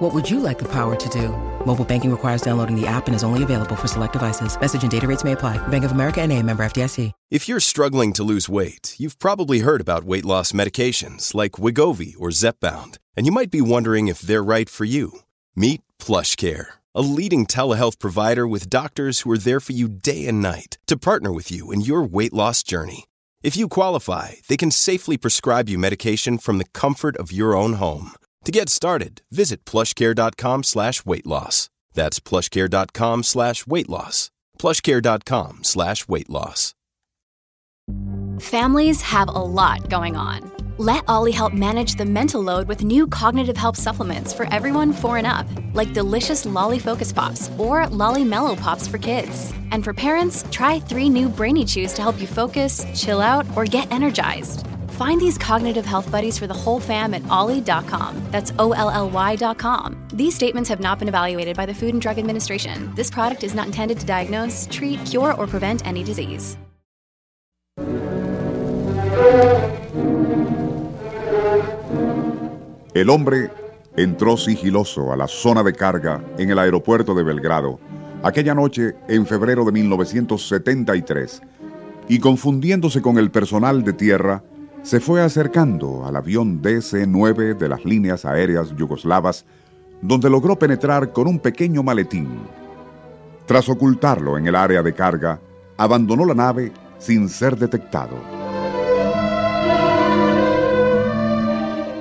What would you like the power to do? Mobile banking requires downloading the app and is only available for select devices. Message and data rates may apply. Bank of America and a member FDIC. If you're struggling to lose weight, you've probably heard about weight loss medications like Wigovi or Zepbound, and you might be wondering if they're right for you. Meet PlushCare, a leading telehealth provider with doctors who are there for you day and night to partner with you in your weight loss journey. If you qualify, they can safely prescribe you medication from the comfort of your own home. To get started, visit plushcare.com slash weight loss. That's plushcare.com slash weight loss. Plushcare.com slash weight loss. Families have a lot going on. Let Ollie help manage the mental load with new cognitive help supplements for everyone four and up, like delicious Lolly Focus Pops or Lolly Mellow Pops for kids. And for parents, try three new Brainy Chews to help you focus, chill out, or get energized. Find these cognitive health buddies for the whole fam at ollie.com. That's O L L Y.com. These statements have not been evaluated by the Food and Drug Administration. This product is not intended to diagnose, treat, cure, or prevent any disease. El hombre entró sigiloso a la zona de carga en el aeropuerto de Belgrado aquella noche en febrero de 1973 y confundiéndose con el personal de tierra, se fue acercando al avión DC-9 de las líneas aéreas yugoslavas, donde logró penetrar con un pequeño maletín. Tras ocultarlo en el área de carga, abandonó la nave sin ser detectado.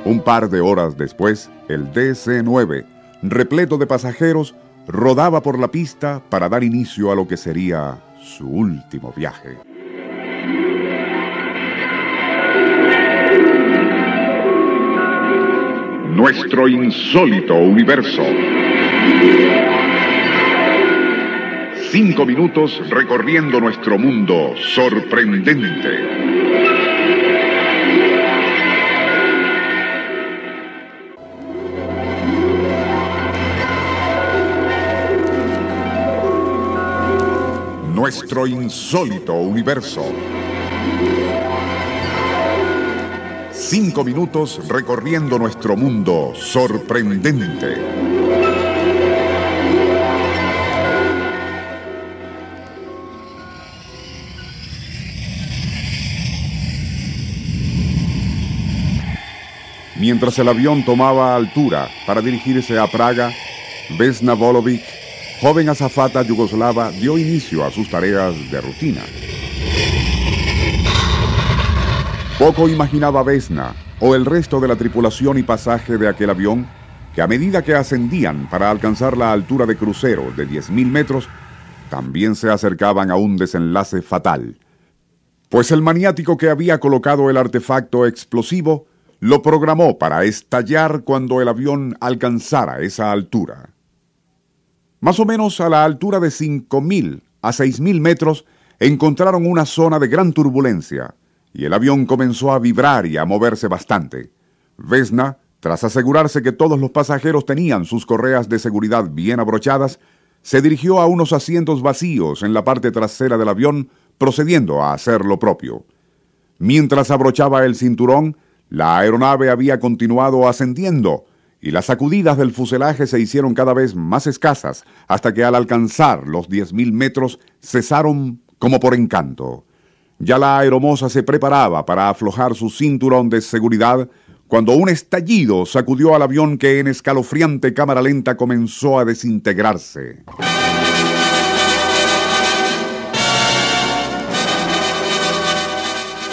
Un par de horas después, el DC-9, repleto de pasajeros, rodaba por la pista para dar inicio a lo que sería su último viaje. Nuestro insólito universo. Cinco minutos recorriendo nuestro mundo sorprendente. Nuestro insólito universo. Cinco minutos recorriendo nuestro mundo sorprendente. Mientras el avión tomaba altura para dirigirse a Praga, Vesna Volovic, joven azafata yugoslava, dio inicio a sus tareas de rutina. Poco imaginaba Vesna o el resto de la tripulación y pasaje de aquel avión que a medida que ascendían para alcanzar la altura de crucero de 10.000 metros, también se acercaban a un desenlace fatal. Pues el maniático que había colocado el artefacto explosivo lo programó para estallar cuando el avión alcanzara esa altura. Más o menos a la altura de 5.000 a 6.000 metros encontraron una zona de gran turbulencia y el avión comenzó a vibrar y a moverse bastante. Vesna, tras asegurarse que todos los pasajeros tenían sus correas de seguridad bien abrochadas, se dirigió a unos asientos vacíos en la parte trasera del avión, procediendo a hacer lo propio. Mientras abrochaba el cinturón, la aeronave había continuado ascendiendo y las sacudidas del fuselaje se hicieron cada vez más escasas hasta que al alcanzar los 10.000 metros cesaron como por encanto. Ya la aeromoza se preparaba para aflojar su cinturón de seguridad cuando un estallido sacudió al avión que en escalofriante cámara lenta comenzó a desintegrarse.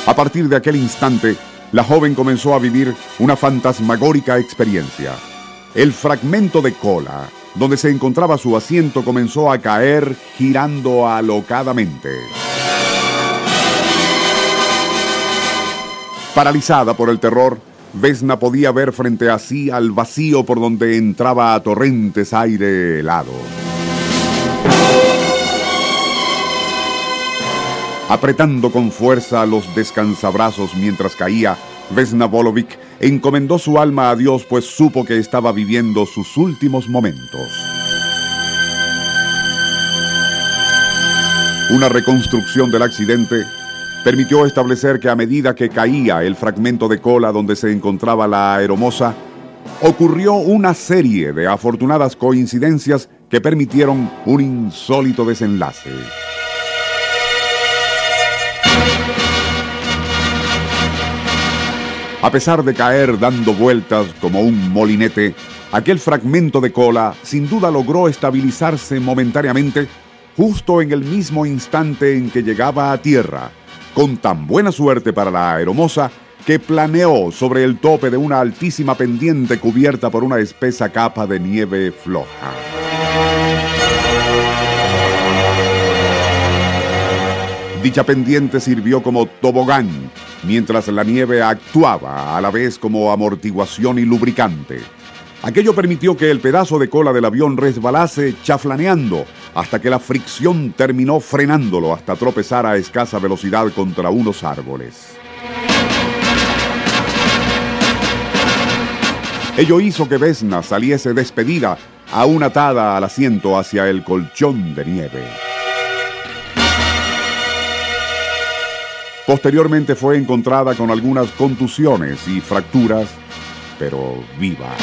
A partir de aquel instante, la joven comenzó a vivir una fantasmagórica experiencia. El fragmento de cola, donde se encontraba su asiento, comenzó a caer girando alocadamente. Paralizada por el terror, Vesna podía ver frente a sí al vacío por donde entraba a torrentes aire helado. Apretando con fuerza los descansabrazos mientras caía, Vesna Volovic encomendó su alma a Dios pues supo que estaba viviendo sus últimos momentos. Una reconstrucción del accidente permitió establecer que a medida que caía el fragmento de cola donde se encontraba la aeromoza, ocurrió una serie de afortunadas coincidencias que permitieron un insólito desenlace. A pesar de caer dando vueltas como un molinete, aquel fragmento de cola sin duda logró estabilizarse momentáneamente justo en el mismo instante en que llegaba a tierra, con tan buena suerte para la aeromoza que planeó sobre el tope de una altísima pendiente cubierta por una espesa capa de nieve floja. Dicha pendiente sirvió como tobogán, mientras la nieve actuaba a la vez como amortiguación y lubricante. Aquello permitió que el pedazo de cola del avión resbalase chaflaneando hasta que la fricción terminó frenándolo hasta tropezar a escasa velocidad contra unos árboles. Ello hizo que Vesna saliese despedida, aún atada al asiento hacia el colchón de nieve. Posteriormente fue encontrada con algunas contusiones y fracturas, pero viva.